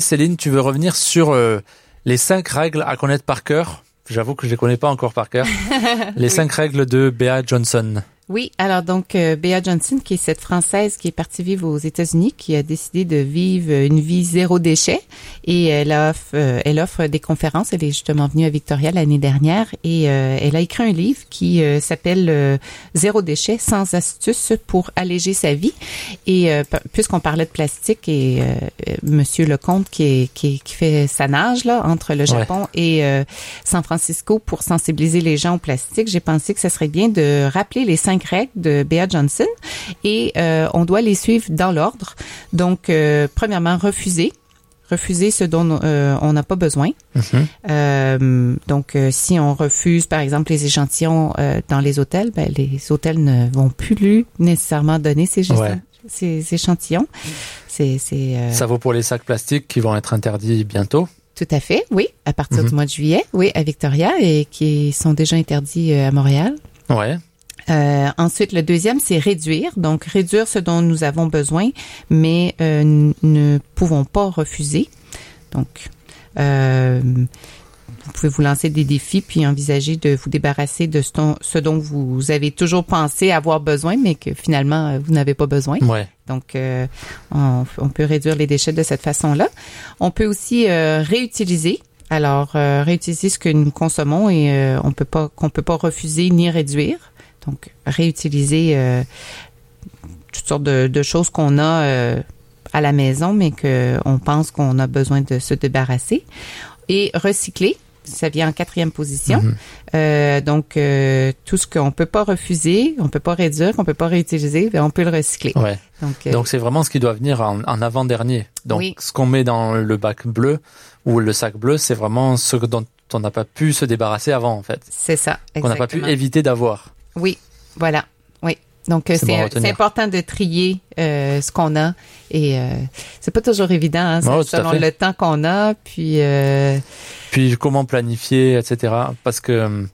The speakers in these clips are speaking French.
Céline, tu veux revenir sur euh, les cinq règles à connaître par cœur? J'avoue que je les connais pas encore par cœur. Les cinq règles de Bea Johnson. Oui, alors donc euh, Bea Johnson, qui est cette Française qui est partie vivre aux États-Unis, qui a décidé de vivre une vie zéro déchet et elle offre, euh, elle offre des conférences. Elle est justement venue à Victoria l'année dernière et euh, elle a écrit un livre qui s'appelle Zéro déchet sans astuces pour alléger sa vie. Et puisqu'on parlait de plastique et Monsieur Lecomte qui, est, qui, qui fait sa nage là entre le Japon et San Francisco pour sensibiliser les gens au plastique, j'ai pensé que ce serait bien de rappeler les cinq règles de Bea Johnson et euh, on doit les suivre dans l'ordre. Donc, euh, premièrement, refuser refuser ce dont euh, on n'a pas besoin. Mhm. donc, si on refuse, par exemple, les échantillons dans les hôtels, ben, les hôtels ne vont plus nécessairement donner ces, ces échantillons. C'est, Ça vaut pour les sacs plastiques qui vont être interdits bientôt. Tout à fait, oui, à partir du mhm. mois de juillet, oui, à Victoria et qui sont déjà interdits à Montréal. Ouais. Euh, ensuite, le deuxième, c'est réduire. Donc, réduire ce dont nous avons besoin, mais euh, ne pouvons pas refuser. Donc, euh, vous pouvez vous lancer des défis puis envisager de vous débarrasser de ce, dont vous avez toujours pensé avoir besoin, mais que finalement, vous n'avez pas besoin. Ouais. Donc, on, on, peut réduire les déchets de cette façon-là. On peut aussi réutiliser. Alors, réutiliser ce que nous consommons et on peut pas qu'on peut pas refuser ni réduire. Donc, réutiliser euh, toutes sortes de, choses qu'on a euh, à la maison, mais qu'on pense qu'on a besoin de se débarrasser. Et recycler, ça vient en quatrième position. Mhm. Euh, donc, tout ce qu'on peut pas refuser, on peut pas réduire, qu'on peut pas réutiliser, ben, on peut le recycler. Ouais. Donc, c'est vraiment ce qui doit venir en, avant-dernier. Donc, ce qu'on met dans le bac bleu ou le sac bleu, c'est vraiment ce dont on n'a pas pu se débarrasser avant, en fait. C'est ça. Qu'on n'a pas pu éviter d'avoir. Oui, voilà. Oui. Donc euh, c'est important de trier euh, ce qu'on a. Et euh, c'est pas toujours évident hein, selon le temps qu'on a puis euh, puis comment planifier etc parce que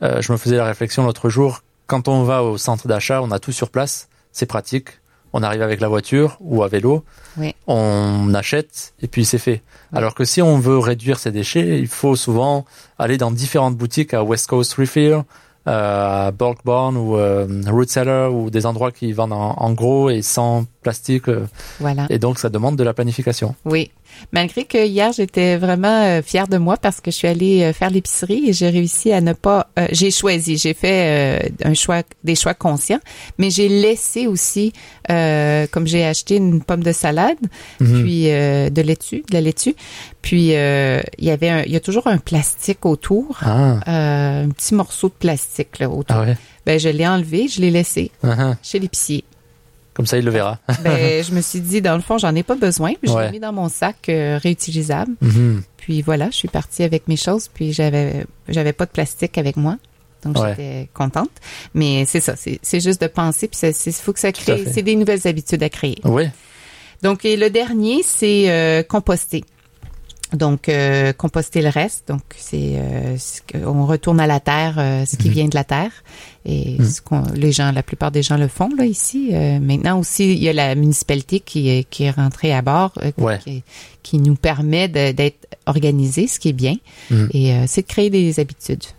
je me faisais la réflexion l'autre jour quand on va au centre d'achat on a tout sur place c'est pratique. On arrive avec la voiture ou à vélo oui. on achète et puis c'est fait. Alors que si on veut réduire ses déchets il faut souvent aller dans différentes boutiques à West Coast Refill à Borgborn ou euh, Root Cellar ou des endroits qui vendent en, gros et sans plastique. Euh. voilà. Et donc ça demande de la planification. Oui. Malgré que hier j'étais vraiment euh, fière de moi parce que je suis allée euh, faire l'épicerie et j'ai réussi à ne pas. j'ai choisi, j'ai fait un choix, des choix conscients, mais j'ai laissé aussi, comme j'ai acheté une pomme de salade, mhm. puis de laitue, de la laitue, puis il y avait, un, il y a toujours un plastique autour, ah. un petit morceau de plastique là autour. Ah ben je l'ai enlevé, je l'ai laissé uh-huh. chez l'épicier. Comme ça, il le verra. ben, je me suis dit, dans le fond, j'en ai pas besoin. Puis je l'ai mis dans mon sac euh, réutilisable. Mm-hmm. Puis voilà, je suis partie avec mes choses. Puis j'avais, j'avais pas de plastique avec moi. Donc j'étais contente. Mais c'est ça, c'est juste de penser. Puis il faut que ça crée. C'est des nouvelles habitudes à créer. Oui. Donc et le dernier, c'est euh, composter. Donc, euh, composter le reste. Donc, c'est euh, on retourne à la terre euh, ce qui mhm. vient de la terre. Et mhm. ce qu'on, les gens, la plupart des gens le font là ici. maintenant aussi, il y a la municipalité qui est qui est rentrée à bord, qui, qui, nous permet d'être organisé, ce qui est bien. Mhm. Et c'est de créer des habitudes.